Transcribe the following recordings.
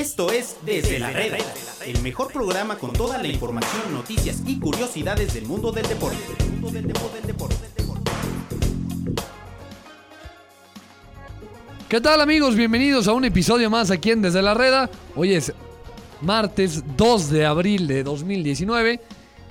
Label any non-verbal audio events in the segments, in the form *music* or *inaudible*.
Esto es Desde la Reda, el mejor programa con toda la información, noticias y curiosidades del mundo del deporte. ¿Qué tal amigos? Bienvenidos a un episodio más aquí en Desde la Reda. Hoy es martes 2 de abril de 2019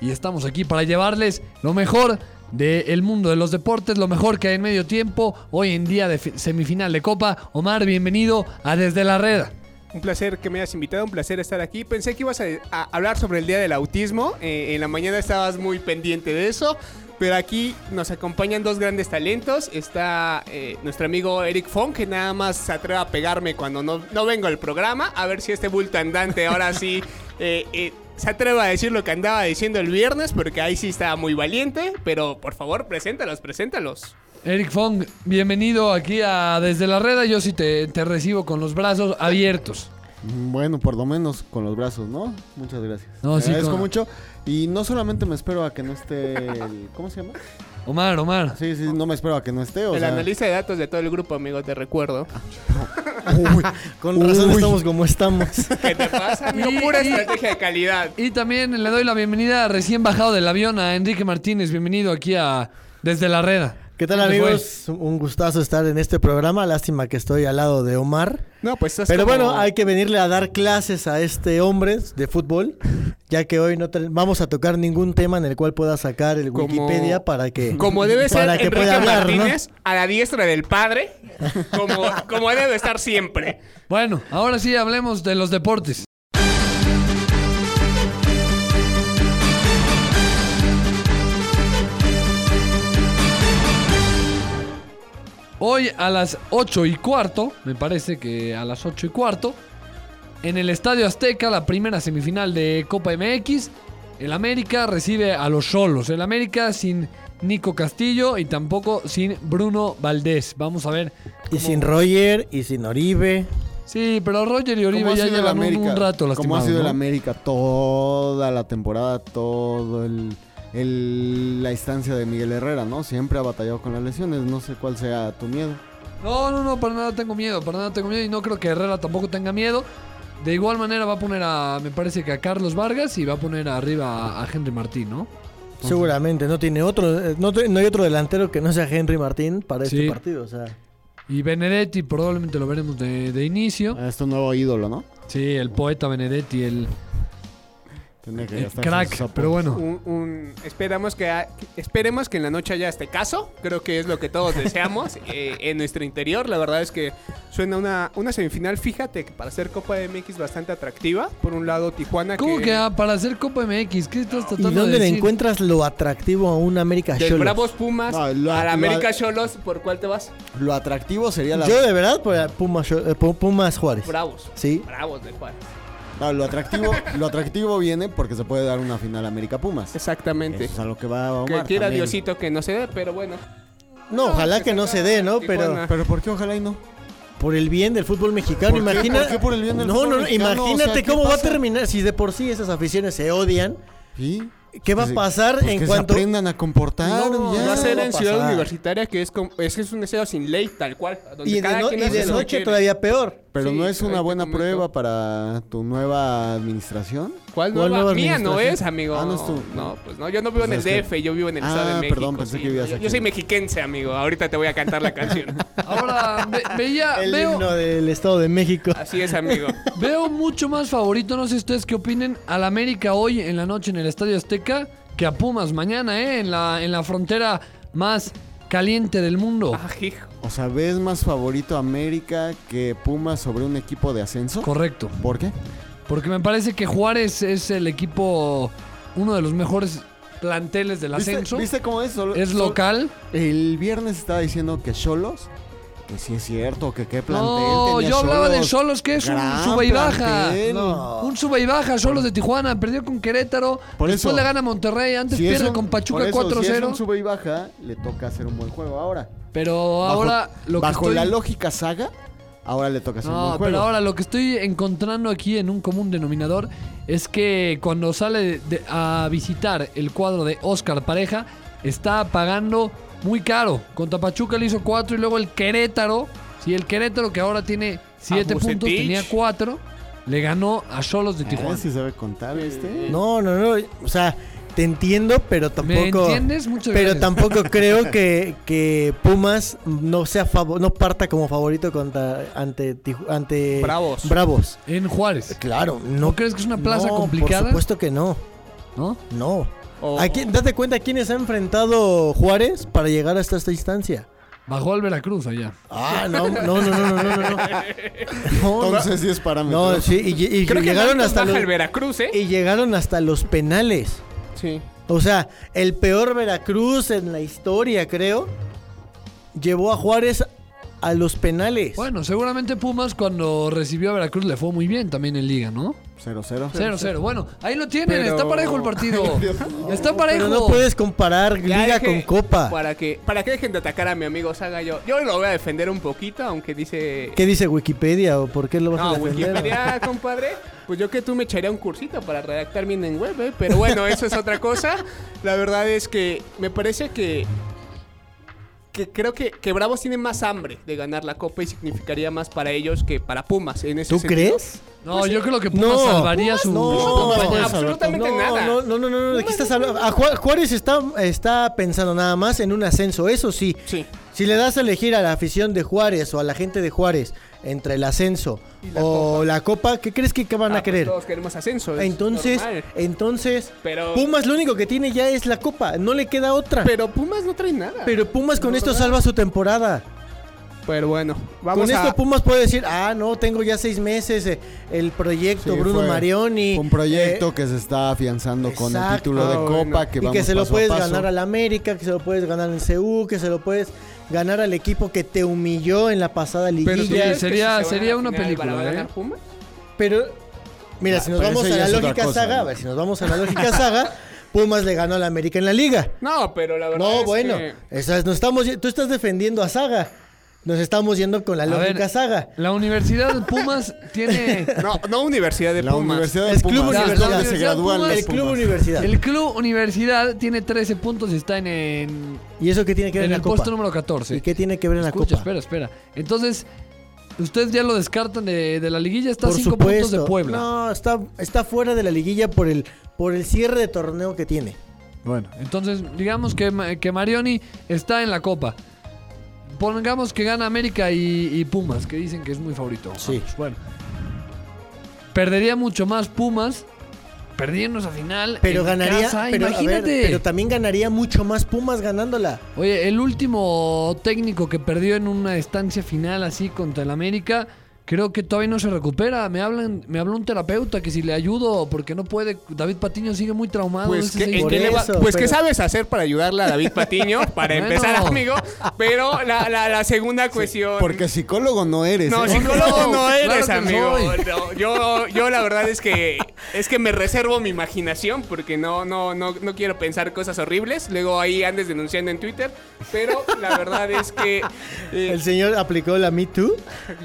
y estamos aquí para llevarles lo mejor del mundo de los deportes, lo mejor que hay en medio tiempo, hoy en día de fi- semifinal de Copa. Omar, bienvenido a Desde la Reda. Un placer que me hayas invitado, un placer estar aquí. Pensé que ibas a, a hablar sobre el Día del Autismo. eh, en la mañana estabas muy pendiente de eso. Pero aquí nos acompañan dos grandes talentos. Está eh, nuestro amigo Eric Fong, que nada más se atreve a pegarme cuando no, no vengo al programa. A ver si este bulto andante ahora sí *laughs* eh, se atreve a decir lo que andaba diciendo el viernes, porque ahí sí estaba muy valiente. Pero por favor, preséntalos, preséntalos. Eric Fong, bienvenido aquí a Desde la Reda. Yo sí te, te recibo con los brazos abiertos. Bueno, por lo menos con los brazos, ¿no? Muchas gracias. No, Te sí, agradezco con- mucho. Y no solamente me espero a que no esté el... ¿Cómo se llama? Omar, Omar. Sí, sí, no me espero a que no esté. O el sea, analista de datos de todo el grupo, amigo, te recuerdo. *laughs* Uy, Con razón Uy. estamos como estamos. *laughs* ¿Qué te pasa, amigo? Y- Pura y- estrategia de calidad. Y también le doy la bienvenida recién bajado del avión a Enrique Martínez. Bienvenido aquí a Desde la Reda. ¿Qué tal amigos? Un gustazo estar en este programa. Lástima que estoy al lado de Omar. No, pues estás Pero como- bueno, hay que venirle a dar clases a este hombre de fútbol, *laughs* ya que hoy no te- vamos a tocar ningún tema en el cual pueda sacar el Como- Wikipedia para que *laughs* Como debe ser para que Enrique pueda hablar, a la diestra del padre, *laughs* como, como debe estar siempre. Bueno, ahora sí hablemos de los deportes. Hoy a las 8 y cuarto, me parece que a las 8 y cuarto, en el Estadio Azteca, la primera semifinal de Copa MX, el América recibe a los Solos. El América sin Nico Castillo y tampoco sin Bruno Valdés. Vamos a ver. Y sin Roger, y sin Oribe. Sí, pero Roger y ¿cómo Oribe ya llevan un, rato ¿Cómo ha sido el. América toda la temporada, todo el, el- la instancia de Miguel Herrera, ¿no? Siempre ha batallado con las lesiones. No sé cuál sea tu miedo. No, no, no, para nada tengo miedo, para nada tengo miedo y no creo que Herrera tampoco tenga miedo. De igual manera va a poner a, me parece que a Carlos Vargas y va a poner arriba a, a Henry Martín, ¿no? Seguramente no tiene otro, eh, no, hay otro delantero que no sea Henry Martín para Sí. este partido. O sea, Y Benedetti probablemente lo veremos de, de inicio. Es tu nuevo ídolo, ¿no? Sí, el poeta Benedetti, el, Tendría que el gastarse crack, pero bueno. Un, un- esperamos que ha- esperemos que en la noche haya este caso. Creo que es lo que todos deseamos *laughs* eh, en nuestro interior. La verdad es que suena una, una semifinal, fíjate, que para hacer Copa MX bastante atractiva. Por un lado, Tijuana. ¿Cómo que ah, para hacer Copa MX? ¿Qué estás ¿y tratando dónde de le decir? encuentras lo atractivo a un América Del Cholos? Bravos Pumas No, lo- a la lo- América Cholos, ¿por cuál te vas? Lo atractivo sería la... Yo de verdad por Pumas, eh, Pu- Pumas Juárez. Bravos. Sí. Bravos de Juárez. No, lo atractivo, lo atractivo viene porque se puede dar una final América Pumas. Exactamente. Eso es a lo que va Omar Que quiera también. Diosito que no se dé, pero bueno. No, ojalá que no se dé, ¿no? Pero Tijuana. Pero ¿por qué ojalá y no? por el bien del fútbol mexicano, ¿Por qué? imagina. ¿Por qué por el bien del no, fútbol no, no, mexicano? imagínate O sea, ¿qué cómo va a pasa? terminar si de por sí esas aficiones se odian. ¿Sí? ¿Qué va a pasar pues en que cuanto se aprendan a comportar No, ya. va a ser en a Ciudad. Universitaria, que es, como- es que es un deseo sin ley, tal cual. Donde y de, cada no- quien y hace de lo que noche quiere. todavía peor? Pero Sí, no es una buena prueba para tu nueva administración. ¿Cuál, ¿Cuál nueva? nueva Mía no es, amigo. Ah, no es tu- No, pues no, yo no vivo Pues en el que- DF, yo vivo en el Estado Ah, de México. perdón, pensé sí. que vivías yo, aquí. yo soy mexiquense, amigo. Ahorita te voy a cantar la canción. *laughs* Ahora, ve- veía, *laughs* El veo, himno del Estado de México. Así es, amigo. *laughs* Veo mucho más favorito, no sé ustedes qué opinen, al América hoy en la noche en el Estadio Azteca que a Pumas mañana, ¿eh? En la, en la frontera más caliente del mundo. Ah, hijo. O sea, ¿ves más favorito América que Pumas sobre un equipo de ascenso? Correcto. ¿Por qué? Porque me parece que Juárez es el equipo, uno de los mejores planteles del ¿Viste, ascenso. ¿Viste cómo es? Solo- Es solo- local. El viernes estaba diciendo que Cholos, que sí es cierto, que qué plantel No, yo hablaba de. Solos, que es un Gran sube y baja. plantel. No. Un sube y baja, Solos de Tijuana, perdió con Querétaro, Por después eso. le gana a Monterrey, antes Si es pierde un- con por Pachuca eso, 4-0. Si es un sube y baja, le toca hacer un buen juego ahora. Pero Bajo- ahora lo que Bajo estoy... la lógica saga, ahora le toca hacer un No, buen juego. pero ahora lo que estoy encontrando aquí en un común denominador es que cuando sale de- a visitar el cuadro de Oscar Pareja, está pagando muy caro. Contra Pachuca le hizo 4 y luego el Querétaro. Sí, el Querétaro que ahora tiene 7 Bucetich. puntos, tenía 4. le ganó a Cholos de A Tijuana. si sabe contar este. No, no, no. O sea, te entiendo, pero tampoco. ¿Me entiendes? Muchas Pero gracias. tampoco *laughs* creo que, que Pumas no sea favo- no parta como favorito contra ante ante Bravos. Bravos. En Juárez. Claro, ¿No no. crees que es una plaza no, complicada? Por supuesto que no. ¿No? No. O- ¿A quién- date cuenta a quiénes ha enfrentado Juárez para llegar hasta esta instancia. Bajó al Veracruz allá. Ah, no, no, no, no, no, no, no. *laughs* Entonces sí es parámetro. no, sí, y, y- y Creo que llegaron hasta baja los, el Veracruz, ¿eh? y llegaron hasta los penales. Sí. O sea, el peor Veracruz en la historia, creo, llevó a Juárez a los penales. Bueno, seguramente Pumas cuando recibió a Veracruz le fue muy bien también en Liga, ¿no? 0-0. 0-0. Bueno, ahí lo tienen. Pero- Está parejo el partido. *laughs* Está parejo. Pero no puedes comparar Ya liga deje- con copa. Para que, para que dejen de atacar a mi amigo Saga, yo, yo lo voy a defender un poquito, aunque dice... ¿Qué dice Wikipedia o por qué lo vas No, a defender? Wikipedia, *laughs* compadre. Pues yo que tú me echaría un cursito para redactar bien en web, ¿eh? Pero bueno, eso es otra cosa. La verdad es que me parece que... Que creo que, que Bravos tiene más hambre de ganar la Copa y significaría más para ellos que para Pumas en ese ¿Tú sentido. crees? No, yo creo que Pumas No, salvaría su, no, no, absolutamente no, nada. No, no, no, no, ¿de qué estás hablando? A Ju- Juárez está, está pensando nada más en un ascenso, eso sí. Sí. Si le das a elegir a la afición de Juárez o a la gente de Juárez entre el ascenso Y la o Copa. la copa, ¿qué crees que, que van Ah, a pues querer? todos queremos ascenso. es entonces, normal. entonces, Pero- Pumas lo único que tiene ya es la copa, no le queda otra. Pero, Pero Pumas no trae nada. Pumas con No, esto ¿verdad? salva su temporada. Pero bueno, vamos con a... esto Pumas puede decir, ah, no, tengo ya seis meses, eh, el proyecto Sí, Bruno Marioni. Un proyecto eh, que se está afianzando con el título de Ah, Copa. bueno. Que y vamos que se lo puedes ganar al América, que se lo puedes ganar en CU, que se lo puedes ganar al equipo que te humilló en la pasada Pero ¿tú liguilla. que sería- se una película, ¿van a ganar ¿eh? Pumas? Pero, mira, Ah, si nos pero vamos a la lógica cosa, saga, ¿no? a ver, si nos vamos a la lógica *laughs* saga, Pumas le ganó al América en la liga. No, pero la verdad No, es bueno, que... esas- nos estamos, tú estás defendiendo a Saga. Nos estamos yendo con la lógica ver, saga. La Universidad de Pumas *laughs* tiene... No, no Universidad de La Pumas. Universidad de Es Club Pumas. Universidad. es donde La se Universidad gradúan Pumas. los El Club Pumas. Universidad. El Club Universidad tiene 13 puntos y está en, en, ¿Y eso qué tiene que ver en en, el la copa? puesto número 14. ¿Y qué tiene que ver en la Escucha, copa? espera, espera. Entonces, ustedes ya lo descartan de, de la liguilla. Está a Por 5 supuesto. puntos de Puebla. No, está, está fuera de la liguilla por el, por el cierre de torneo que tiene. Bueno, entonces digamos que, que Marioni está en la Copa. Pongamos que gana América y, y Pumas, que dicen que es muy favorito. Sí. Vamos, bueno. Perdería mucho más Pumas perdiendo esa final. Pero en ganaría, casa, pero, a ver, imagínate. pero también ganaría mucho más Pumas ganándola. Oye, el último técnico que perdió en una estancia final así contra el América, creo que todavía no se recupera. Me hablan, me habló un terapeuta que si le ayudo porque no puede. David Patiño sigue muy traumado. Pues, ¿qué, ese en por qué le va- eso, pues ¿qué pero- sabes hacer para ayudarle a David Patiño? *laughs* Para Bueno. empezar, amigo. Pero la, la, la segunda cuestión... Porque psicólogo no eres. No, ¿eh? psicólogo no eres, amigo. No, yo, yo la verdad es que es que me reservo mi imaginación porque no, no, no, no quiero pensar cosas horribles. Luego ahí andes denunciando en Twitter. Pero la verdad es que eh, El señor aplicó la Me Too.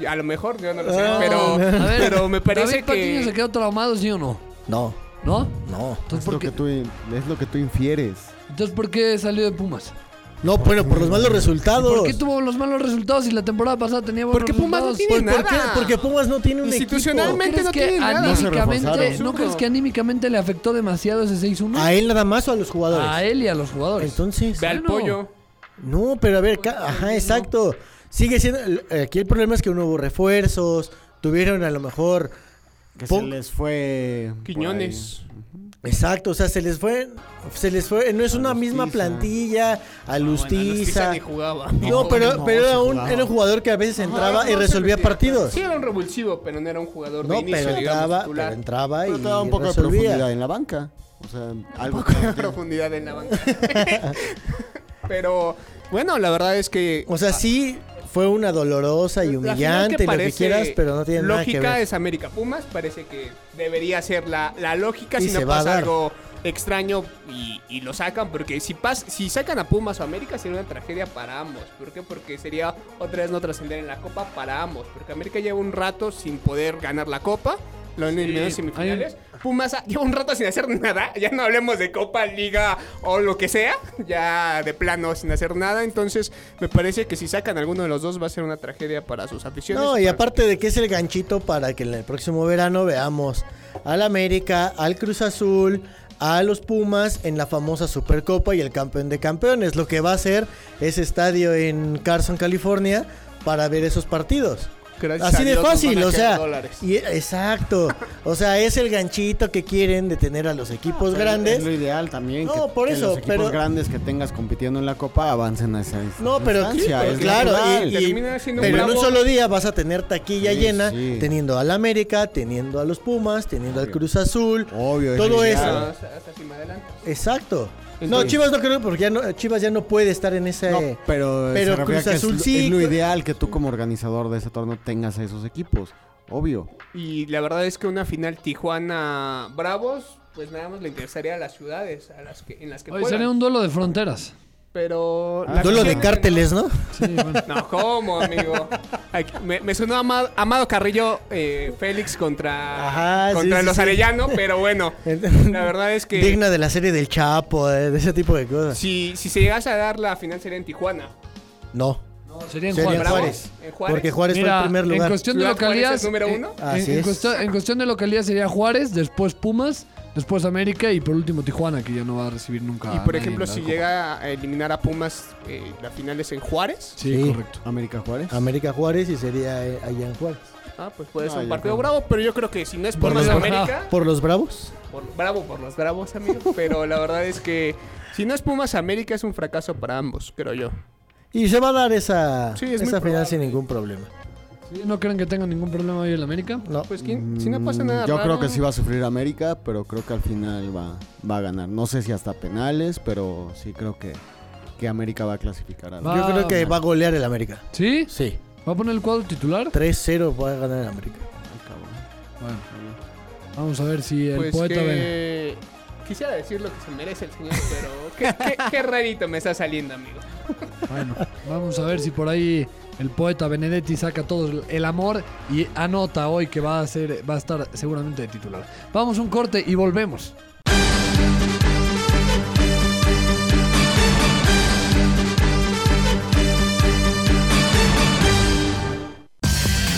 a lo mejor yo no lo sé. Ah, pero, A ver, pero me parece David Patiño se que quedó traumado, ¿sí o no? No, ¿No? no. Entonces, Es ¿por lo, qué, que tú, es lo que tú infieres. entonces, ¿por qué salió de Pumas? No, bueno, por los malos resultados. ¿Por qué tuvo los malos resultados y la temporada pasada tenía buenos Porque Pumas no resultados? tiene ¿Por, por qué? nada. Porque Pumas no tiene un Institucionalmente ¿No no crees que tiene nada. No reforzaron. ¿no crees que anímicamente le afectó demasiado ese 6-1? equipo. ¿A él nada más o a los jugadores? A él y a los jugadores. Entonces. ve al Bueno. pollo. No, pero a ver, ajá, exacto. Sigue siendo. Aquí el problema es que no hubo refuerzos. Tuvieron a lo mejor. Que se les fue. Quiñones. Exacto, o sea, se les fue. Se les fue. No es A una misma plantilla. A Bueno, Lustiza. Lustiza ni jugaba. no, pero, no, pero sí era, un, jugaba. era un jugador que a veces entraba Ajá, y no, resolvía partidos. Sí, era un revulsivo, pero no era un jugador No, de inicio, pero digamos, entraba, pero entraba Pero y te da un poco de resolvía. profundidad en la banca. O sea, algo poco de profundidad en la banca. *laughs* Pero bueno, la verdad es que O sea, sí fue una dolorosa y humillante, lo que quieras, pero no tiene nada que lógica ver. es América Pumas, parece que debería ser la, la lógica Y si no pasa algo extraño y, y lo sacan, porque si pas, si sacan a Pumas o América sería una tragedia para ambos. ¿Por qué? Porque sería otra vez no trascender en la copa para ambos, porque América lleva un rato sin poder ganar la copa. Lo han eliminado en semifinales. Pumas lleva un rato sin hacer nada. *laughs* Ya no hablemos de Copa, Liga o lo que sea. Ya de plano sin hacer nada. Entonces, me parece que si sacan alguno de los dos va a ser una tragedia para sus aficiones. No, y aparte de que es el ganchito para que en el próximo verano veamos al América, al Cruz Azul, a los Pumas en la famosa Supercopa y el campeón de campeones. Lo que va a hacer ese estadio en Carson, California, para ver esos partidos. Gracias Así de fácil, o sea, y, exacto. O sea, es el ganchito que quieren de tener a los equipos Pero grandes. Es lo ideal también. No, que, por que eso, los equipos pero- grandes que tengas compitiendo en la Copa avancen a esa No, pero sí, es claro, natural. y- pero en un solo día vas a tener taquilla Sí, llena, sí. teniendo al América, teniendo a los Pumas, teniendo al. Cruz Azul, Obvio, todo eso. hasta- hasta. Exacto. Es No, Chivas no creo porque ya no, Chivas ya no puede estar en ese. No, pero, pero se Cruz que es Azul lo- sí. Es lo ideal que tú como organizador de ese torneo tengas a esos equipos. Obvio. Y la verdad es que una final Tijuana-Bravos, pues nada más le interesaría a las ciudades a las que, en las que Hoy sería un duelo de fronteras. Pero... Ah, Duelo de cárteles, ¿no? Sí, bueno. No, ¿cómo, amigo? Aquí- Me, me sonó Amado, Amado Carrillo eh, Félix contra, Ajá, contra sí, los sí. Arellano, pero bueno, *laughs* la verdad es que Digna de la serie del Chapo, eh, de ese tipo de cosas. si, si se llegase a dar la final sería en Tijuana. No, Sería en sería en Juárez. Juárez. En Juárez. Porque Juárez fue el primer en lugar. cuestión de localidad, número en- uno. en, en cuestión, en cuestión de localidad sería Juárez, después Pumas, después América y por último Tijuana, que ya no va a recibir nunca. Y por ejemplo, si llega a eliminar a Pumas, eh, la final es en Juárez. Sí, Sí. correcto. América Juárez. América Juárez y sería eh, allá en Juárez. Ah, pues puede No, ser un yo partido creo. bravo, pero yo creo que si no es Por Pumas los- América, ¿Por los Bravos? por- bravo por los bravos, amigo. *laughs* Pero la verdad es que si no es Pumas América es un fracaso para ambos, creo yo. Y se va a dar esa, Sí, es muy esa final probable. sin ningún problema. Sí, ¿No creen que tengan ningún problema hoy en América? No. Pues ¿quién? si no pasa Mm, nada Yo raro, creo que sí va a sufrir América, pero creo que al final va, va a ganar. No sé si hasta penales, pero sí creo que, que América va a clasificar a la-. Yo creo que va a golear el América. ¿Sí? Sí. ¿Va a poner el cuadro titular? 3-0 va a ganar el América. Bueno, vamos a ver si el Pues poeta ve. que... Quisiera decir lo que se merece el señor, pero qué, qué, qué rarito me está saliendo, amigo. Bueno, vamos a ver si por ahí el poeta Benedetti saca todo el- amor y anota hoy que va a ser, va a estar seguramente de titular. Vamos un corte y volvemos.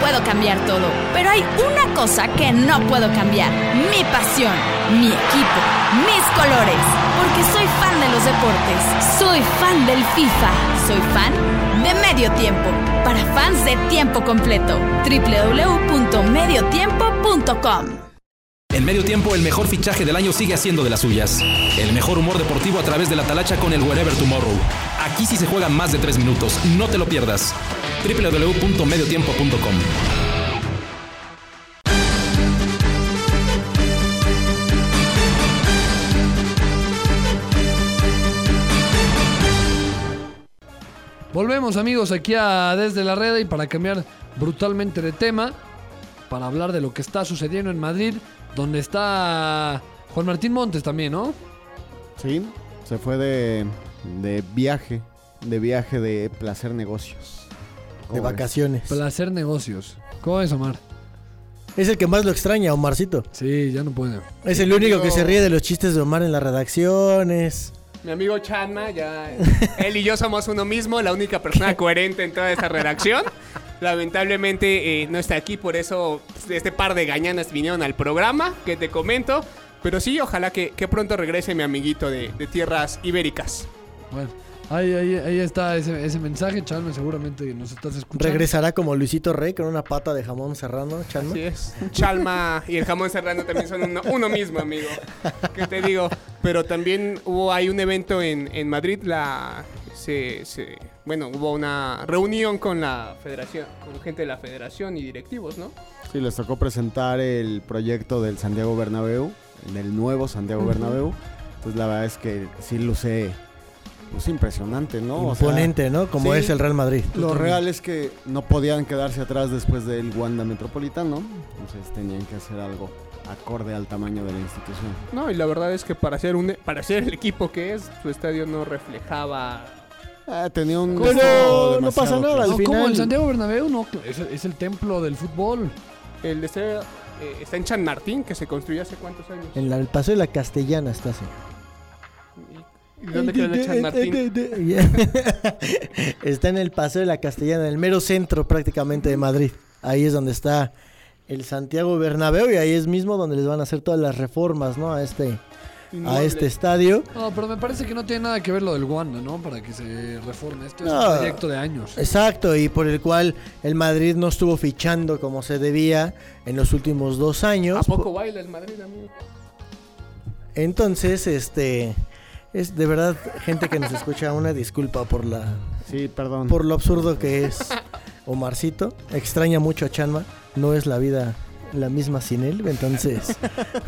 puedo cambiar todo. Pero hay una cosa que no puedo cambiar. Mi pasión, mi equipo, mis colores. Porque soy fan de los deportes. Soy fan del FIFA. Soy fan de Medio Tiempo. Para fans de tiempo completo. www.mediotiempo.com En medio tiempo, el mejor fichaje del año sigue haciendo de las suyas. El mejor humor deportivo a través de la talacha con el Wherever Tomorrow. Aquí sí se juegan más de tres minutos. No te lo pierdas. www.mediotiempo.com Volvemos amigos aquí a Desde la Red y para cambiar brutalmente de tema, para hablar de lo que está sucediendo en Madrid, donde está Juan Martín Montes también, ¿no? Sí, se fue de, de viaje, de viaje de placer negocios. De vacaciones. Placer negocios. ¿Cómo es, Omar? Es el que más lo extraña, Omarcito. Sí, ya no puede. Es el único que se ríe de los chistes de Omar en las redacciones. Mi amigo Chanma, ya él y yo somos uno mismo, la única persona *laughs* coherente en toda esta redacción. Lamentablemente eh, no está aquí, por eso este par de gañanas vinieron al programa que te comento. Pero sí, ojalá que, que pronto regrese mi amiguito de, de tierras ibéricas. Bueno, ahí, ahí, ahí está ese, ese mensaje, Chalme, seguramente nos estás escuchando. Regresará como Luisito Rey con una pata de jamón serrano, Chanma. Así es. Chalma y el jamón serrano también son uno, uno mismo, amigo. ¿Qué te digo? Pero también hubo ahí un evento en, en Madrid, la se, se- bueno, hubo una reunión con la federación, con gente de la federación y directivos, ¿no? Sí, les tocó presentar el proyecto del Santiago Bernabéu, del nuevo Santiago Bernabéu. Entonces la verdad es que sí luce pues impresionante, ¿no? O sea, Imponente, ¿no? Como sí. es el Real Madrid. lo real es que no podían quedarse atrás después del Wanda Metropolitano, entonces tenían que hacer algo acorde al tamaño de la institución. No, y la verdad es que para ser, un, para ser el equipo que es, su estadio no reflejaba... Ah, tenía un Pero no pasa nada, al No, como final- el Santiago Bernabéu, no, es, es el templo del fútbol. El de este, eh, está en San Martín, que se construyó hace cuántos años. En la- el Paseo de la Castellana está así. ¿Y dónde queda el de San Martín? *laughs* está en el Paseo de la Castellana, en el mero centro prácticamente de Madrid. Ahí es donde está el Santiago Bernabéu y ahí es mismo donde les van a hacer todas las reformas, ¿no? A este, a este estadio. No, pero me parece que no tiene nada que ver lo del Wanda, ¿no? Para que se reforme. Esto es un proyecto de años. Exacto, y por el cual el Madrid no estuvo fichando como se debía en los últimos dos años. ¿A poco baila el Madrid, amigo? Entonces, este, es de verdad, gente que nos escucha, una disculpa por la, Sí, perdón. por lo absurdo que es Omarcito. Extraña mucho a Chanma, no es la vida la misma sin él, entonces.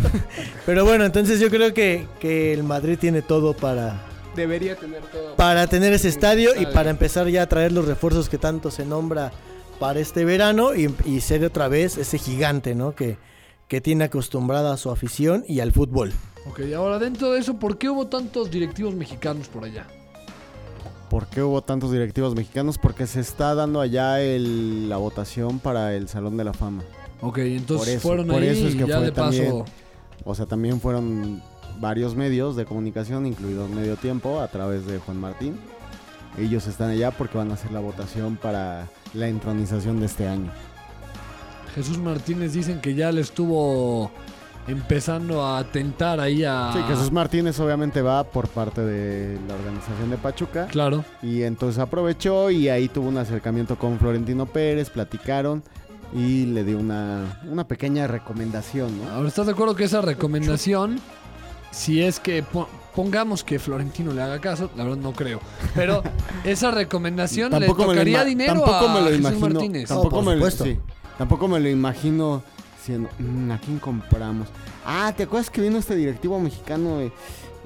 *laughs* Pero bueno, entonces yo creo que, que el Madrid tiene todo para, Debería tener todo. para tener ese estadio y para empezar ya a traer los refuerzos que tanto se nombra para este verano y, y ser otra vez ese gigante, ¿no? Que, que tiene acostumbrada a su afición y al fútbol. Ok, ahora dentro de eso, ¿por qué hubo tantos directivos mexicanos por allá? ¿Por qué hubo tantos directivos mexicanos? Porque se está dando allá el- la votación para el Salón de la Fama. Ok, entonces eso, fueron por ahí eso es que y ya fue de paso. también. O sea, también fueron varios medios de comunicación, incluidos Medio Tiempo, a través de Juan Martín. Ellos están allá porque van a hacer la votación para la entronización de este año. Jesús Martínez dicen que ya le estuvo empezando a tentar ahí a. Sí, Jesús Martínez obviamente va por parte de la organización de Pachuca. Claro. Y entonces aprovechó y ahí tuvo un acercamiento con Florentino Pérez, platicaron y le dio una, una pequeña recomendación, ¿no? Ahora, ¿estás de acuerdo que esa recomendación, si es que po- pongamos que Florentino le haga caso, la verdad no creo, pero *laughs* esa recomendación le me lo tocaría dinero tampoco a me lo Jesús imagino, Martínez? Tampoco, por me lo, sí, tampoco me lo imagino diciendo, "Mm, ¿a quién compramos? Ah, ¿te acuerdas que vino este directivo mexicano? eh,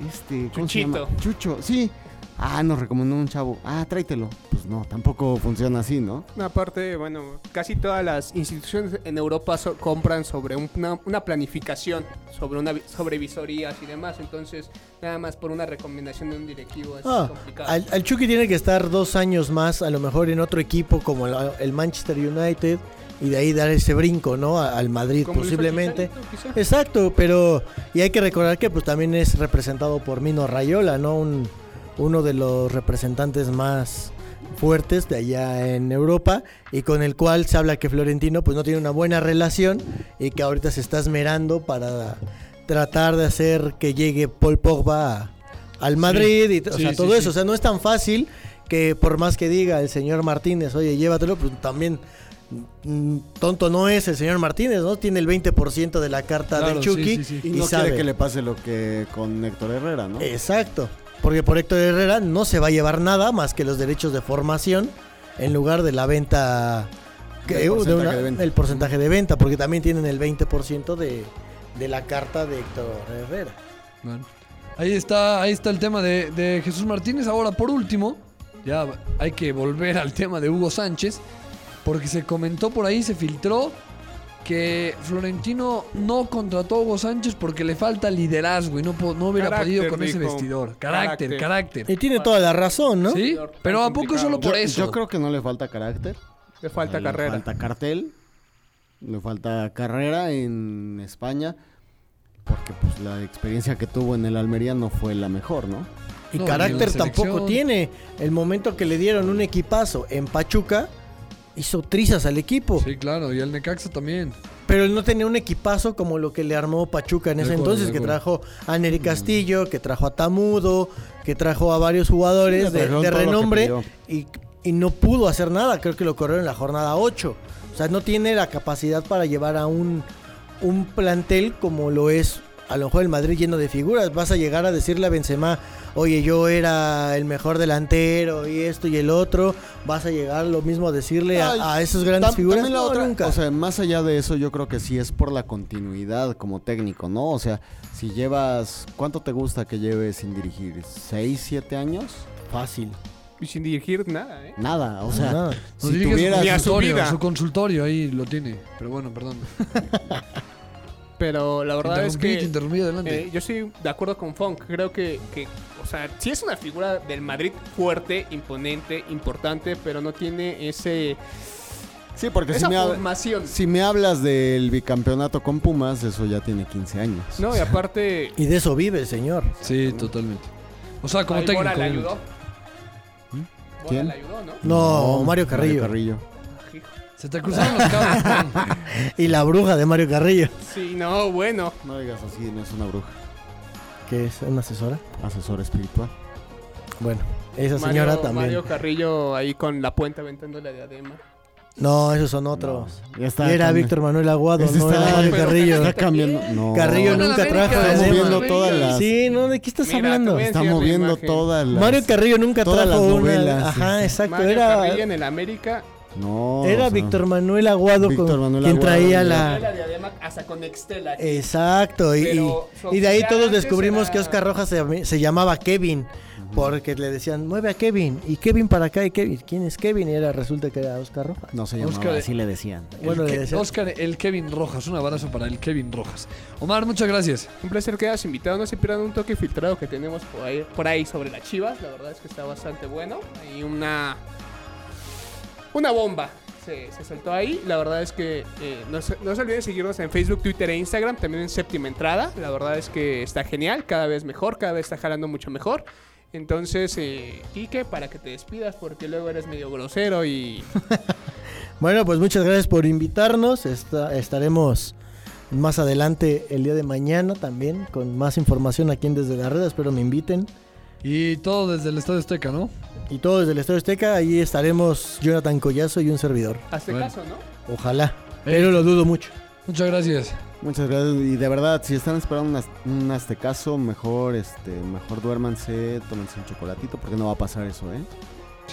Este, ¿cómo se Chuchito. llama? Chucho, sí. Ah, nos recomendó un chavo. Ah, tráetelo. Pues no, tampoco funciona así, ¿no? Aparte, bueno, casi todas las instituciones en Europa so- compran sobre un- una, una planificación, sobre una sobre visorías y demás. Entonces, nada más por una recomendación de un directivo es Ah, complicado. al, al Chucky tiene que estar dos años más, a lo mejor en otro equipo como el, el Manchester United, y de ahí dar ese brinco, ¿no? Al Madrid Como posiblemente. Quizá. Exacto, pero y hay que recordar que pues también es representado por Mino Rayola, ¿no? Un, uno de los representantes más fuertes de allá en Europa y con el cual se habla que Florentino pues no tiene una buena relación y que ahorita se está esmerando para tratar de hacer que llegue Paul Pogba a- al Madrid y o sí, sea, todo sí. eso, o sea, no es tan fácil que por más que diga el señor Martínez, oye, llévatelo, pues también tonto no es el señor Martínez, ¿no? Tiene el 20% de la carta Claro, del Chucky sí, sí. Y, y, no sabe. quiere que le pase lo que con Héctor Herrera, ¿no? Exacto. Porque por Héctor Herrera no se va a llevar nada más que los derechos de formación en lugar de la venta. que- Del de porcentaje una- de venta. El porcentaje de venta, porque también tienen el 20% de, de la carta de Héctor Herrera. Bueno, ahí está, ahí está el tema de, de Jesús Martínez. Ahora, por último, ya hay que volver al tema de Hugo Sánchez, porque se comentó por ahí, se filtró que Florentino no contrató a Hugo Sánchez porque le falta liderazgo y no, hubiera Carácter, podido con ese dijo. vestidor. Carácter, Carácter. carácter. Y tiene toda la razón, ¿no? ¿Sí? Pero ¿a poco solo por Yo- eso? Yo creo que no le falta carácter. Le falta le carrera. falta cartel. Le falta carrera en España. Porque pues la experiencia que tuvo en el Almería no fue la mejor, ¿no? Y No, carácter tampoco tiene. El momento que le dieron un equipazo en Pachuca, hizo trizas al equipo. Sí, claro, y el Necaxa también. Pero él no tenía un equipazo como lo que le armó Pachuca en De ese acuerdo, entonces, que trajo a Neri Castillo, que trajo a Tamudo, que trajo a varios jugadores Sí, de, renombre y, y no pudo hacer nada. Creo que lo corrieron en la jornada 8. O sea, no tiene la capacidad para llevar a un, un plantel como lo es a lo mejor el Madrid lleno de figuras. Vas a llegar a decirle a Benzema, oye, yo era el mejor delantero y esto y el otro. Vas a llegar lo mismo a decirle a, Ay, a esas grandes Tam- figuras. también la No, otra- nunca. O sea, más allá de eso, yo creo que sí es por la continuidad como técnico, ¿no? O sea, si llevas. ¿Cuánto te gusta que lleves sin dirigir? ¿Seis, siete años? Fácil. Y sin dirigir nada, ¿eh? Nada, o sea, Nada. Si dirige su consultorio, su consultorio ahí lo tiene. Pero bueno, perdón. *laughs* Pero la verdad es que interrumpí adelante. eh, yo estoy de acuerdo con Funk. Creo que, que, o sea, sí es una figura del Madrid fuerte, imponente, importante, pero no tiene ese Sí, porque si esa me, formación. si me hablas del bicampeonato con Pumas, eso ya tiene 15 años. No, y aparte Y de eso vive el señor. Sí, totalmente. O sea, como ahí técnico. Bora le obviamente. ayudó. Bora ¿Quién? le ayudó, ¿no? No, Mario Carrillo. Carrillo. Se te cruzaron los cables. *laughs* Y la bruja de Mario Carrillo. Sí, no, bueno. No digas así, no es una bruja. Que es una asesora. Asesor espiritual. Bueno, esa Mario- señora también. Mario Carrillo ahí con la puente aventando la diadema. No, esos son otros. Ya está. Y era cambi- Víctor Manuel Aguado, Ese no está- era Mario pero- Carrillo. Está cambiando. No. Carrillo Bueno, nunca América, trajo Está edema. moviendo América. todas las. Sí, no, ¿de qué estás Mira, te hablando? voy a la imagen. todas las. Mario Carrillo nunca todas trajo las una- novelas, Ajá, sí. exacto. Mario era Carrillo en el América. No. era o sea, Víctor Manuel Aguado Víctor con, Manuel quien Aguado, traía la... la diadema hasta con Nextel aquí. Exacto, y, y- y de ahí todos descubrimos era- que Oscar Rojas se, se llamaba Kevin, porque le decían, mueve a Kevin, y Kevin para acá, y Kevin, ¿quién es Kevin? Y era, resulta que era Oscar Rojas. No se llamaba, Oscar- así le decían. Bueno, le decían- Oscar, el Kevin Rojas. Un abrazo para el Kevin Rojas. Omar, muchas gracias. Un placer que hayas invitado. No se pierdan un toque filtrado que tenemos por ahí, por ahí sobre las chivas. La verdad es que está bastante bueno. Hay una. Una bomba. Se, se soltó ahí. La verdad es que eh, no, se, no se olviden seguirnos en Facebook, Twitter e Instagram. También en séptima entrada. La verdad es que está genial. Cada vez mejor. Cada vez está jalando mucho mejor. Entonces, eh, Quique, para que te despidas, porque luego eres medio grosero y. *laughs* Bueno, pues muchas gracias por invitarnos, Esta- estaremos más adelante el día de mañana también con más información aquí en Desde la Red, espero me inviten. Y todo desde el Estadio Azteca, ¿no? Y todo desde el Estadio Azteca, ahí estaremos Jonathan Collazo y un servidor. Bueno. caso, ¿no? Ojalá, pero lo dudo mucho. Muchas gracias. Muchas gracias. Y de verdad, si están esperando un, az- un aztecaso, mejor, este, mejor duérmanse, tómense un chocolatito, porque no va a pasar eso, ¿eh?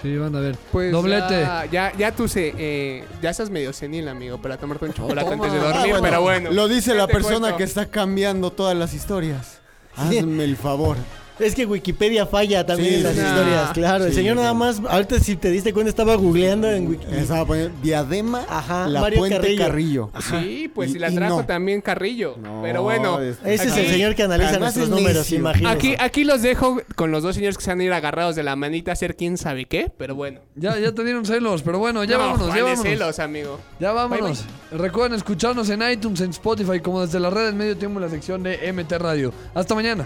Sí, van a ver. Pues Doblete. Ya, ya, ya tú sé, eh, ya estás medio senil, amigo, para tomarte un chocolate toma. antes de Ah, dormir, bueno, pero bueno. Lo dice ¿qué la persona cuento? que está cambiando todas las historias. Hazme el favor. Es que Wikipedia falla también Sí, en las sí. historias, Ah, claro. el señor nada más, ahorita si te diste cuenta, estaba googleando en Wikipedia. Estaba poniendo diadema, Ajá, la Mario puente Carrillo. Carrillo. Sí, pues Y- si la y trajo no. también Carrillo. No, pero bueno, es- Ese es el señor que analiza Además nuestros es números, imagínense. aquí, aquí los dejo con los dos señores que se van a ir agarrados de la manita a hacer quién sabe qué, pero bueno. Ya, ya te dieron celos, pero bueno, ya No, vámonos, ya ¿cuáles vámonos. celos, amigo. Ya vámonos. Recuerden escucharnos en iTunes, en Spotify, como desde la red en medio tiempo en la sección de MT Radio. Hasta mañana.